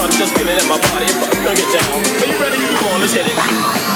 started just feeling in my body. But gonna get down. Are you ready? Come on, let's hit it.